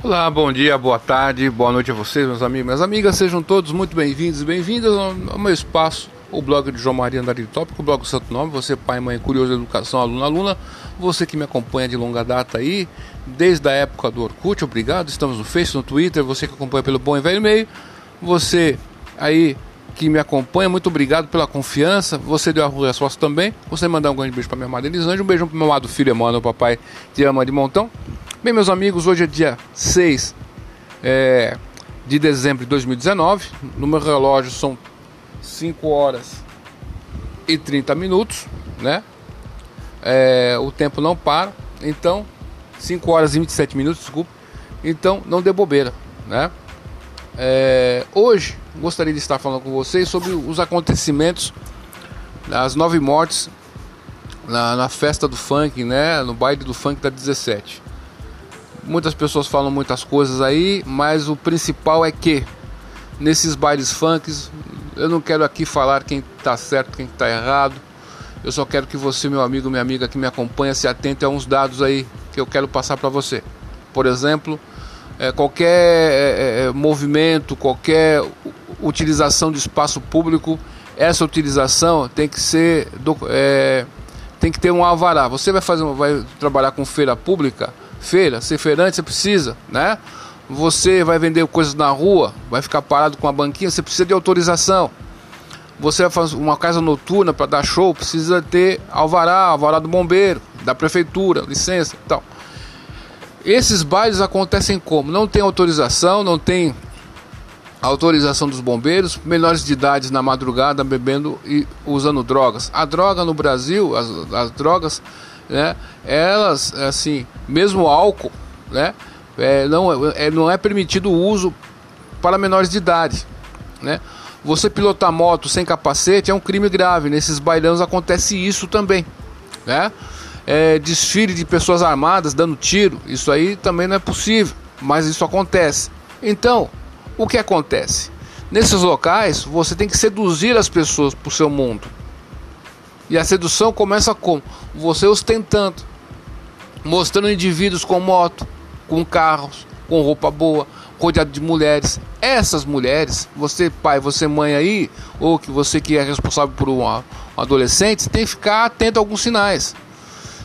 Olá, bom dia, boa tarde, boa noite a vocês, meus amigos, minhas amigas. Sejam todos muito bem-vindos e bem-vindas ao meu espaço, o blog de João Maria Andarilho Tópico, o blog Santo Nome. Você, pai, mãe, curioso, educação, aluno, aluna. Você que me acompanha de longa data aí, desde a época do Orkut, obrigado. Estamos no Facebook, no Twitter. Você que acompanha pelo Bom e Velho Meio. Você aí que me acompanha, muito obrigado pela confiança. Você deu a resposta também. Você mandar um grande beijo para minha amada Elisângela, um beijo para meu amado filho Emmanuel, papai te ama de montão. Bem, meus amigos, hoje é dia 6 é, de dezembro de 2019. No meu relógio são 5 horas e 30 minutos, né? É, o tempo não para, então 5 horas e 27 minutos, desculpa. Então não dê bobeira, né? É, hoje gostaria de estar falando com vocês sobre os acontecimentos das nove mortes na, na festa do funk, né? No baile do funk da 17. Muitas pessoas falam muitas coisas aí, mas o principal é que nesses bailes funks, eu não quero aqui falar quem está certo, quem está errado. Eu só quero que você, meu amigo, minha amiga que me acompanha, se atente a uns dados aí que eu quero passar para você. Por exemplo, é, qualquer é, é, movimento, qualquer utilização de espaço público, essa utilização tem que ser do, é, tem que ter um alvará. Você vai fazer, vai trabalhar com feira pública, feira, ser feirante, você precisa, né? Você vai vender coisas na rua, vai ficar parado com a banquinha, você precisa de autorização. Você vai fazer uma casa noturna para dar show, precisa ter alvará, alvará do bombeiro, da prefeitura, licença e tal. Esses bailes acontecem como? Não tem autorização, não tem autorização dos bombeiros, menores de idade na madrugada bebendo e usando drogas. A droga no Brasil, as, as drogas né? Elas, assim, mesmo álcool, né? É, não, é, não é permitido o uso para menores de idade, né? Você pilotar moto sem capacete é um crime grave. Nesses bailões acontece isso também, né? É, desfile de pessoas armadas dando tiro, isso aí também não é possível, mas isso acontece. Então, o que acontece? Nesses locais, você tem que seduzir as pessoas para o seu mundo. E a sedução começa com você ostentando, mostrando indivíduos com moto, com carros, com roupa boa, rodeado de mulheres. Essas mulheres, você pai, você mãe aí, ou que você que é responsável por um, um adolescente, tem que ficar atento a alguns sinais.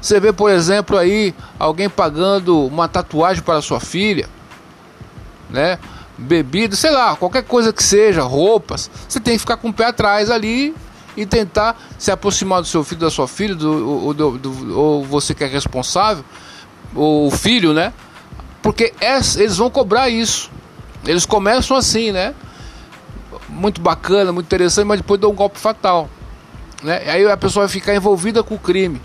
Você vê, por exemplo, aí alguém pagando uma tatuagem para sua filha, né? Bebida, sei lá, qualquer coisa que seja, roupas, você tem que ficar com o pé atrás ali e tentar se aproximar do seu filho, da sua filha, do, ou, do, do, ou você que é responsável, ou o filho, né? Porque eles vão cobrar isso. Eles começam assim, né? Muito bacana, muito interessante, mas depois dá um golpe fatal. Né? Aí a pessoa vai ficar envolvida com o crime.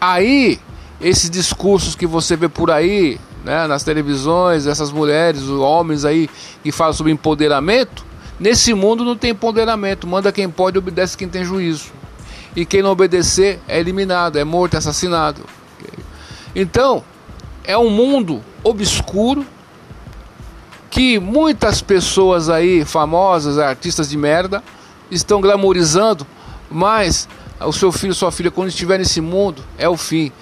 Aí, esses discursos que você vê por aí, né, nas televisões, essas mulheres, os homens aí que falam sobre empoderamento, Nesse mundo não tem ponderamento, manda quem pode, obedece quem tem juízo. E quem não obedecer é eliminado, é morto, é assassinado. Então, é um mundo obscuro que muitas pessoas aí, famosas, artistas de merda, estão glamorizando, mas o seu filho, sua filha, quando estiver nesse mundo, é o fim.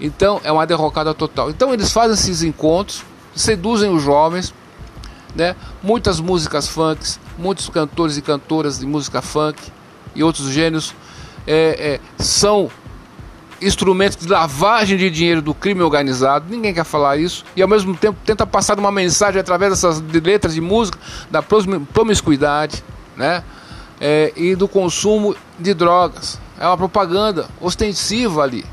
Então, é uma derrocada total. Então, eles fazem esses encontros, seduzem os jovens, né? Muitas músicas funk, muitos cantores e cantoras de música funk e outros gêneros é, é, são instrumentos de lavagem de dinheiro do crime organizado. Ninguém quer falar isso e ao mesmo tempo tenta passar uma mensagem através dessas letras de música da promiscuidade, né? É, e do consumo de drogas. É uma propaganda ostensiva ali.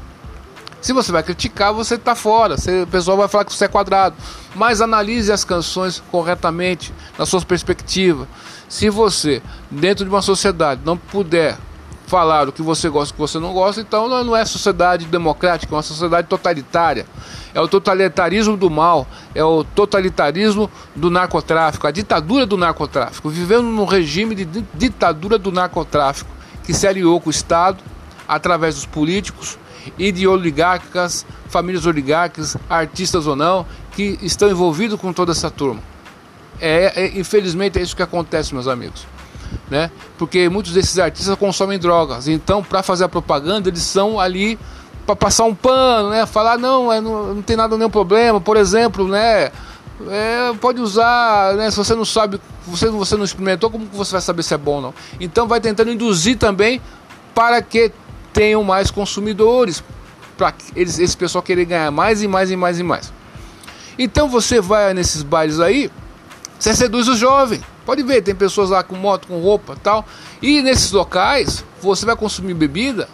Se você vai criticar, você está fora. Você, o pessoal vai falar que você é quadrado. Mas analise as canções corretamente, na sua perspectiva. Se você, dentro de uma sociedade, não puder falar o que você gosta e o que você não gosta, então não é sociedade democrática, é uma sociedade totalitária. É o totalitarismo do mal, é o totalitarismo do narcotráfico, a ditadura do narcotráfico. Vivendo num regime de ditadura do narcotráfico que se aliou com o Estado através dos políticos e de oligarcas, famílias oligarcas, artistas ou não, que estão envolvidos com toda essa turma. É, é, infelizmente é isso que acontece, meus amigos. Né? Porque muitos desses artistas consomem drogas. Então, para fazer a propaganda, eles são ali para passar um pano, né? Falar não, é, não, não tem nada nenhum problema. Por exemplo, né? é, pode usar, né? Se você não sabe, você, você não experimentou, como você vai saber se é bom ou não? Então vai tentando induzir também para que tenham mais consumidores, para eles, esse pessoal querer ganhar mais e mais e mais e mais. Então você vai nesses bailes aí, você seduz o jovem. Pode ver, tem pessoas lá com moto, com roupa tal. E nesses locais, você vai consumir bebida,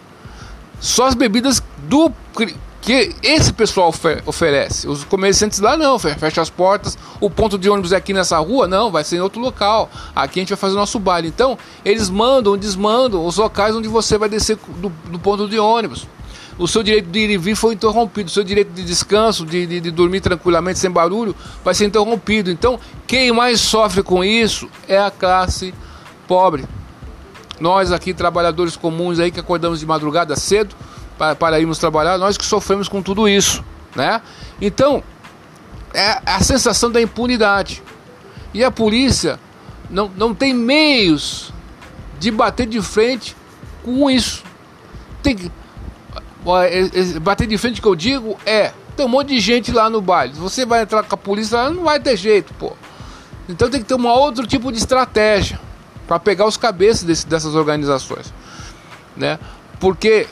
só as bebidas do que esse pessoal ofer oferece. Os comerciantes lá não, fecha as portas. O ponto de ônibus é aqui nessa rua? Não, vai ser em outro local. Aqui a gente vai fazer o nosso baile. Então, eles mandam, desmandam os locais onde você vai descer do, do ponto de ônibus. O seu direito de ir e vir foi interrompido. O seu direito de descanso, de, de, de dormir tranquilamente, sem barulho, vai ser interrompido. Então, quem mais sofre com isso é a classe pobre. Nós aqui, trabalhadores comuns aí que acordamos de madrugada cedo, para, para irmos trabalhar, nós que sofremos com tudo isso, né? Então, é a sensação da impunidade. E a polícia não, não tem meios de bater de frente com isso. Tem que é, é, bater de frente que eu digo é tem um monte de gente lá no baile. Você vai entrar com a polícia, não vai ter jeito, pô. Então tem que ter um outro tipo de estratégia para pegar os cabeças desse, dessas organizações, né? Porque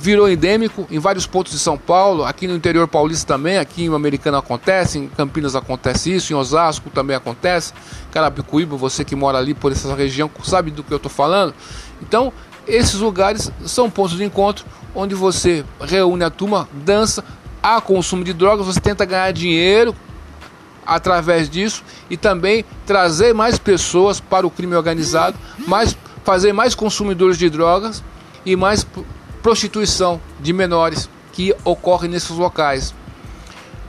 virou endêmico em vários pontos de São Paulo, aqui no interior paulista também, aqui em Americana acontece, em Campinas acontece isso, em Osasco também acontece, Carapicuíba, você que mora ali por essa região sabe do que eu estou falando. Então, esses lugares são pontos de encontro onde você reúne a turma, dança, há consumo de drogas, você tenta ganhar dinheiro através disso e também trazer mais pessoas para o crime organizado, mais, fazer mais consumidores de drogas e mais prostituição de menores que ocorre nesses locais,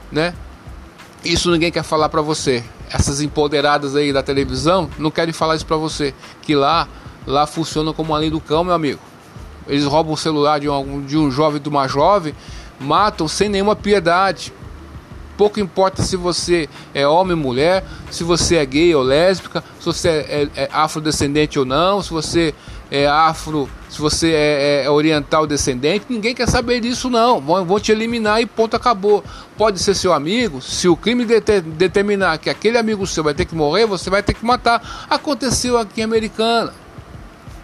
né? Isso ninguém quer falar para você. Essas empoderadas aí da televisão não querem falar isso para você, que lá lá funciona como a lei do cão, meu amigo. Eles roubam o celular de um, de um jovem, de uma jovem, matam sem nenhuma piedade. Pouco importa se você é homem ou mulher, se você é gay ou lésbica, se você é, é, é afrodescendente ou não, se você é afro, se você é, é, oriental descendente, ninguém quer saber disso não. Vão, vão te eliminar e ponto acabou. Pode ser seu amigo, se o crime determinar que aquele amigo seu vai ter que morrer, você vai ter que matar. Aconteceu aqui em Americana.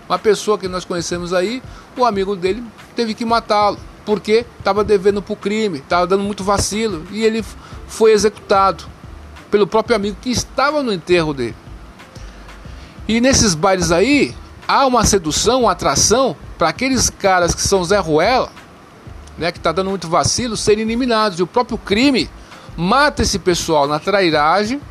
Uma pessoa que nós conhecemos aí, o amigo dele teve que matá-lo, porque estava devendo para o crime, estava dando muito vacilo, e ele foi executado pelo próprio amigo que estava no enterro dele. E nesses bailes aí, há uma sedução, uma atração para aqueles caras que são Zé Ruela, né, que está dando muito vacilo, serem eliminados. E o próprio crime mata esse pessoal na trairagem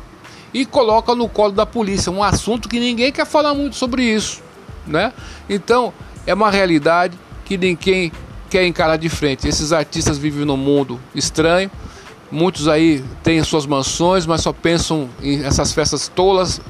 e coloca no colo da polícia. Um assunto que ninguém quer falar muito sobre isso. Né? Então, é uma realidade que ninguém quer encarar de frente. Esses artistas vivem num mundo estranho. Muitos aí têm suas mansões, mas só pensam em essas festas tolas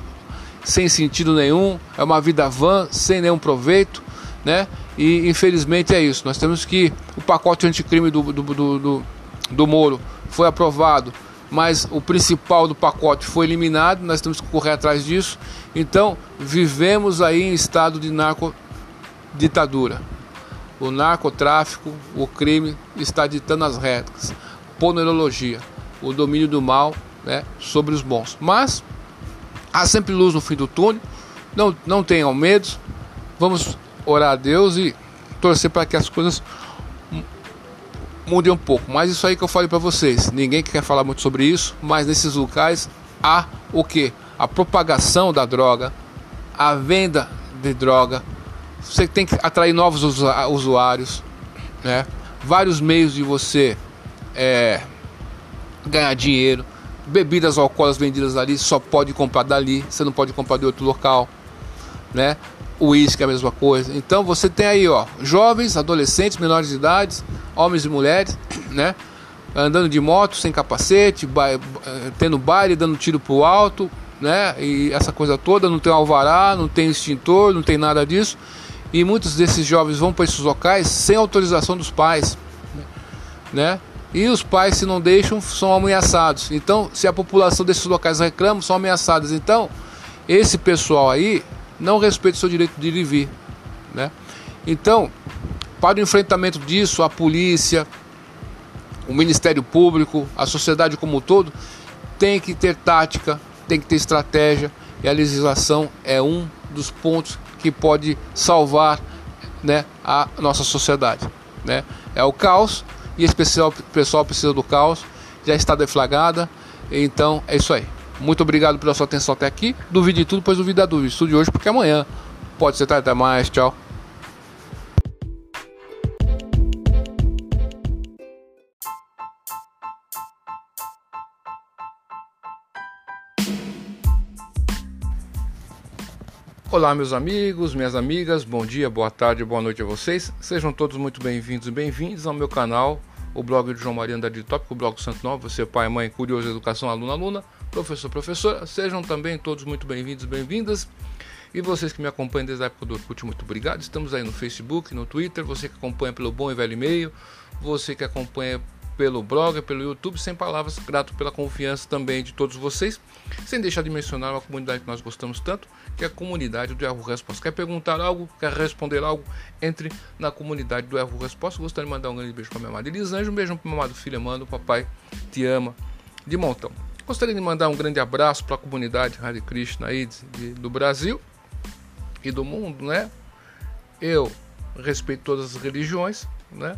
sem sentido nenhum, é uma vida vã, sem nenhum proveito, né? E infelizmente é isso. Nós temos que o pacote anticrime do, do, do, do, do Moro foi aprovado, mas o principal do pacote foi eliminado. Nós temos que correr atrás disso. Então, vivemos aí em estado de narcoditadura. O narcotráfico, o crime está ditando as regras. Ponerologia, o domínio do mal né, sobre os bons. Mas Há sempre luz no fim do túnel. Não, não tenham medo. Vamos orar a Deus e torcer para que as coisas mudem um pouco. Mas isso aí que eu falei para vocês. Ninguém quer falar muito sobre isso, mas nesses locais há o que? A propagação da droga, a venda de droga. Você tem que atrair novos usuários, né? Vários meios de você é, ganhar dinheiro bebidas alcoólicas vendidas ali só pode comprar dali, você não pode comprar de outro local, né? O uísque é a mesma coisa. Então você tem aí, ó, jovens, adolescentes, menores de idade, homens e mulheres, né? Andando de moto sem capacete, ba eh, tendo baile, dando tiro pro alto, né? E essa coisa toda, não tem alvará, não tem extintor, não tem nada disso. E muitos desses jovens vão para esses locais sem autorização dos pais, né? E os pais, se não deixam, são ameaçados. Então, se a população desses locais reclama, são ameaçados. Então, esse pessoal aí não respeita o seu direito de ir e vir. Né? Então, para o enfrentamento disso, a polícia, o Ministério Público, a sociedade como um todo, tem que ter tática, tem que ter estratégia e a legislação é um dos pontos que pode salvar né, a nossa sociedade. Né? É o caos e esse pessoal, pessoal precisa do caos, já está deflagrada, então é isso aí. Muito obrigado pela sua atenção até aqui. Duvide de tudo, pois duvide da dúvida. Estude hoje porque amanhã pode ser tarde. Até mais. Tchau. Olá, meus amigos, minhas amigas, bom dia, boa tarde, boa noite a vocês. Sejam todos muito bem-vindos e bem-vindos ao meu canal, o blog de João Maria Andrade Tópico, o blog Santo Novo, você pai, mãe, curioso, educação, aluno, aluna, professor, professora. Sejam também todos muito bem-vindos e bem-vindas. E vocês que me acompanham desde a época do Orkut, muito obrigado. Estamos aí no Facebook, no Twitter, você que acompanha pelo bom e velho e-mail, você que acompanha pelo blog, pelo YouTube, sem palavras, grato pela confiança também de todos vocês, sem deixar de mencionar uma comunidade que nós gostamos tanto, que é a comunidade do Erro Resposta. Quer perguntar algo, quer responder algo, entre na comunidade do Erro Resposta. Gostaria de mandar um grande beijo para minha amada Elisângela, um beijo para meu amado filho Amando, papai te ama de montão. Gostaria de mandar um grande abraço para a comunidade Hare Krishna aí de, de, do Brasil e do mundo, né? Eu respeito todas as religiões, né?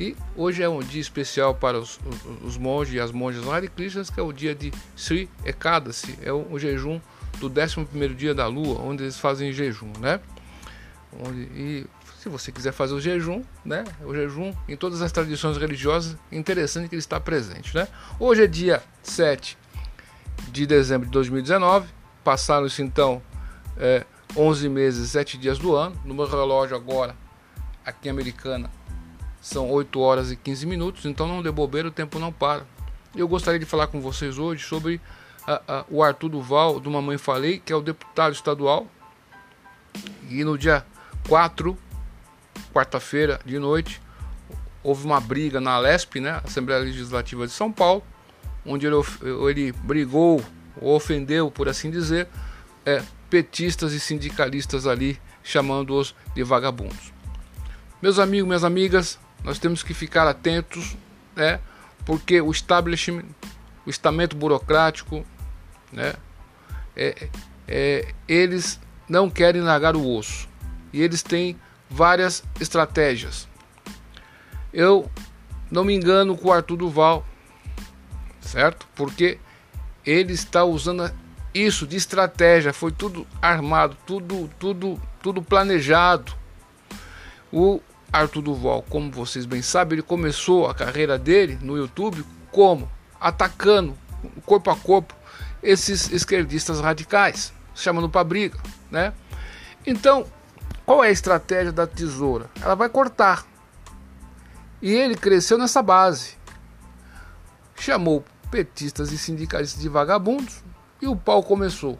E hoje é um dia especial para os, os, os monges e as monjas Hare Krishnas, que é o dia de Sri Ekadasi, é o, o jejum do 11 dia da lua, onde eles fazem jejum, né? Onde, e se você quiser fazer o jejum, né? O jejum em todas as tradições religiosas, interessante que ele está presente, né? Hoje é dia 7 de dezembro de 2019, passaram-se então é, 11 meses e 7 dias do ano. No meu relógio agora, aqui Americana, são 8 horas e 15 minutos, então não dê bobeira, o tempo não para. Eu gostaria de falar com vocês hoje sobre a, a, o Arthur Duval, do Mamãe Falei, que é o deputado estadual. E no dia 4, quarta-feira de noite, houve uma briga na Alesp, né, Assembleia Legislativa de São Paulo, onde ele, ele brigou, ou ofendeu, por assim dizer, é, petistas e sindicalistas ali, chamando-os de vagabundos. Meus amigos, minhas amigas, nós temos que ficar atentos, né? Porque o establishment, o estamento burocrático, né? É, é, eles não querem largar o osso e eles têm várias estratégias. Eu não me engano com o Arthur Duval, certo? Porque ele está usando isso de estratégia, foi tudo armado, tudo, tudo, tudo planejado. O Arthur Duval, como vocês bem sabem, ele começou a carreira dele no YouTube como atacando corpo a corpo esses esquerdistas radicais, chamando para briga, né? Então, qual é a estratégia da tesoura? Ela vai cortar. E ele cresceu nessa base. Chamou petistas e sindicalistas de vagabundos e o pau começou.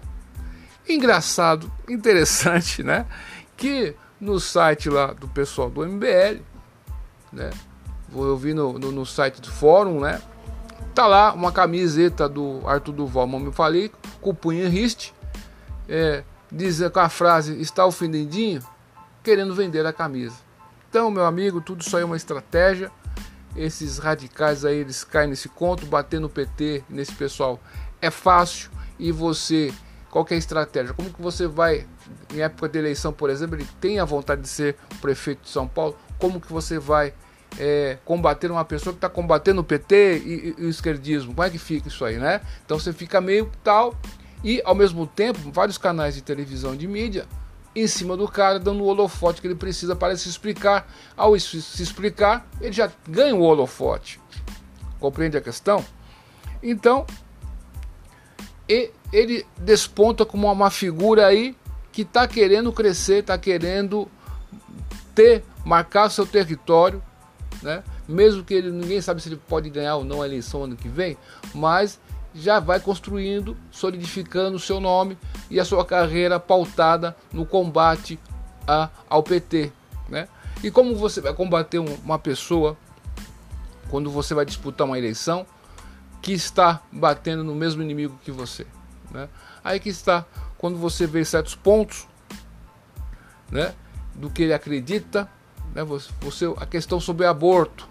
Engraçado, interessante, né? Que no site lá do pessoal do MBL, né? Eu vi no, no, no site do fórum, né? Tá lá uma camiseta do Arthur Duval, como eu falei, em riste, é, diz com a frase está ofendendinho, querendo vender a camisa. Então, meu amigo, tudo isso aí é uma estratégia. Esses radicais aí, eles caem nesse conto, bater no PT, nesse pessoal é fácil e você qualquer estratégia, como que você vai em época de eleição, por exemplo, ele tem a vontade de ser prefeito de São Paulo, como que você vai é, combater uma pessoa que está combatendo o PT e, e, o esquerdismo? Como é que fica isso aí, né? Então você fica meio tal e ao mesmo tempo vários canais de televisão de mídia em cima do cara dando o holofote que ele precisa para se explicar. Ao se explicar, ele já ganha o holofote. Compreende a questão? Então, ele desponta como uma figura aí que está querendo crescer, está querendo ter, marcar seu território, né? mesmo que ele ninguém sabe se ele pode ganhar ou não a eleição ano que vem, mas já vai construindo, solidificando o seu nome e a sua carreira pautada no combate a, ao PT. Né? E como você vai combater uma pessoa quando você vai disputar uma eleição que está batendo no mesmo inimigo que você? Né? Aí que está quando você vê certos pontos, né, do que ele acredita, né, você, a questão sobre aborto,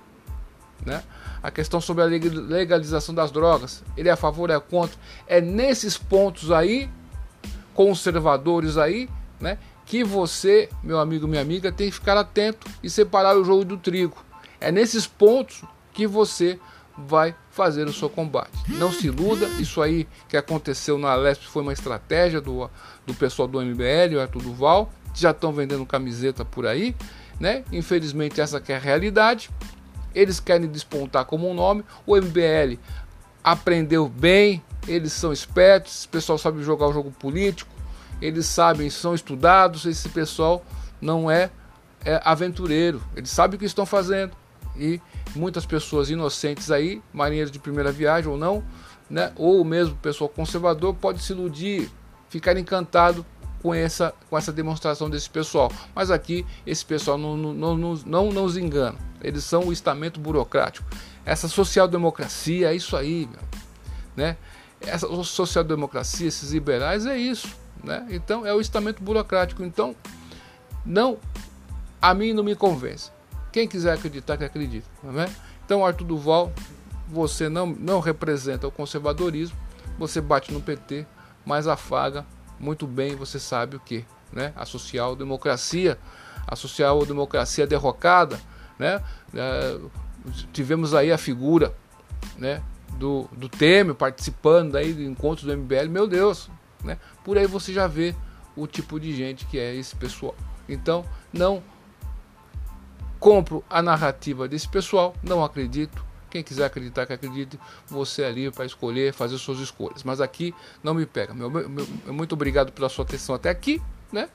né, a questão sobre a legalização das drogas. Ele é a favor, é contra. É nesses pontos aí, conservadores aí, né, que você, meu amigo, minha amiga, tem que ficar atento e separar o jogo do trigo. É nesses pontos que você vai fazer o seu combate. Não se iluda, isso aí que aconteceu na Lesp foi uma estratégia do, do pessoal do MBL, o Arthur Duval, já estão vendendo camiseta por aí, né? Infelizmente essa é a realidade. Eles querem despontar como um nome. O MBL aprendeu bem, eles são espertos, esse pessoal sabe jogar o jogo político, eles sabem, são estudados, esse pessoal não é, é aventureiro, eles sabem o que estão fazendo. E muitas pessoas inocentes aí, marinheiros de primeira viagem ou não, né, ou mesmo pessoal conservador, pode se iludir, ficar encantado com essa, com essa demonstração desse pessoal. Mas aqui esse pessoal não, não, não, não nos engana. Eles são o estamento burocrático. Essa social-democracia é isso aí, meu, né? Essa social-democracia, esses liberais é isso, né? Então é o estamento burocrático. Então não, a mim não me convence. Quem quiser acreditar, que acredita, não é? Então Arthur Duval, você não não representa o conservadorismo, você bate no PT, mas afaga muito bem, você sabe o que, né? A social-democracia, a social-democracia derrocada, né? É, tivemos aí a figura, né? Do, do Temer participando aí de encontros do MBL, meu Deus, né? Por aí você já vê o tipo de gente que é esse pessoal. Então, não compro a narrativa desse pessoal, não acredito, quem quiser acreditar que acredite, você é livre para escolher, fazer suas escolhas. Mas aqui não me pega. Meu, meu, muito obrigado pela sua atenção até aqui, né?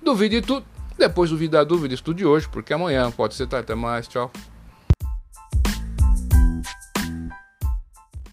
Duvide tudo. Depois duvida a dúvida, estude hoje, porque amanhã pode ser tarde. Até mais, tchau.